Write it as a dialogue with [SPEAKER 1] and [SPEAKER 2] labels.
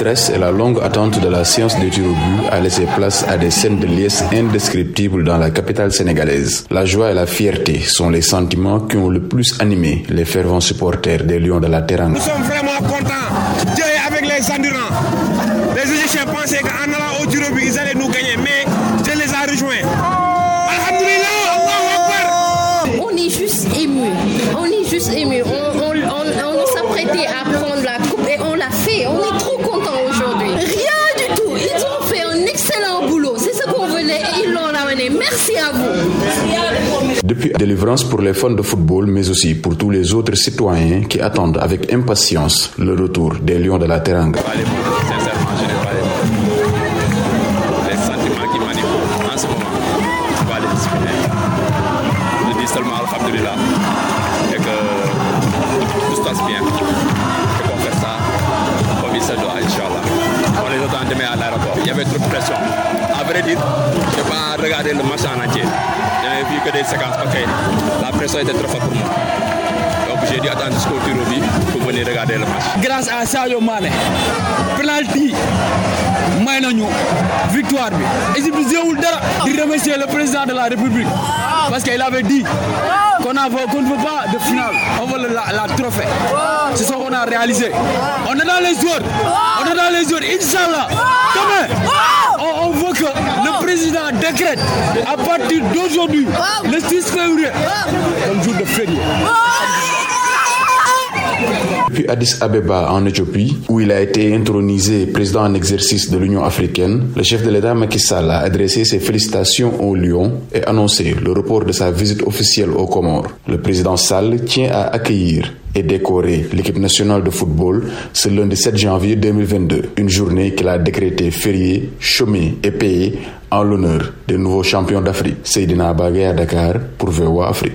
[SPEAKER 1] stress et la longue attente de la séance de tir au but a laissé place à des scènes de liesse indescriptibles dans la capitale sénégalaise. La joie et la fierté sont les sentiments qui ont le plus animé les fervents supporters des Lions de la Teranga.
[SPEAKER 2] Nous sommes vraiment contents. Dieu est avec les endurants. Les Égyptiens pensaient qu'en allant
[SPEAKER 3] Merci à vous.
[SPEAKER 1] Depuis délivrance pour les fans de football, mais aussi pour tous les autres citoyens qui attendent avec impatience le retour des Lions de la Teranga.
[SPEAKER 4] Sincèrement, je n'ai pas les mots. Les sentiments qui m'animent en ce moment, je ne vais pas les exprimer. Je dis seulement Alhamdulillah et que tout se passe bien. Et qu'on fait ça comme il se doit, Inch'Allah. On les attend demain à l'aéroport. Il y avait trop de pression. Vrai dire, je n'ai pas regardé le match en entier. Je n'avais vu que des séquences parce que la pression était trop forte pour moi. Donc j'ai dû attendre jusqu'au tir au pour venir regarder le match.
[SPEAKER 5] grâce à Sadio Mané penalty may nañu victoire bi. Bi jéewul dara di remercier le président de la république parce qu'il avait dit qu'on ne veut pas de finale. On veut la, la trophée. C'est ce qu'on a réalisé. On est dans les joueurs. On est dans les joueurs. Inch'Allah à partir d'aujourd'hui le 6 février comme jour de férié
[SPEAKER 1] Depuis Addis Abeba en Éthiopie, où il a été intronisé président en exercice de l'Union africaine, le chef de l'État Macky Sall a adressé ses félicitations au Lion et annoncé le report de sa visite officielle aux Comores. Le président Sall tient à accueillir et décorer l'équipe nationale de football ce lundi 7 janvier 2022, une journée qu'il a décrétée fériée, chômée et payée en l'honneur des nouveaux champions d'Afrique. Seydina Bagay à Dakar pour VOA Afrique.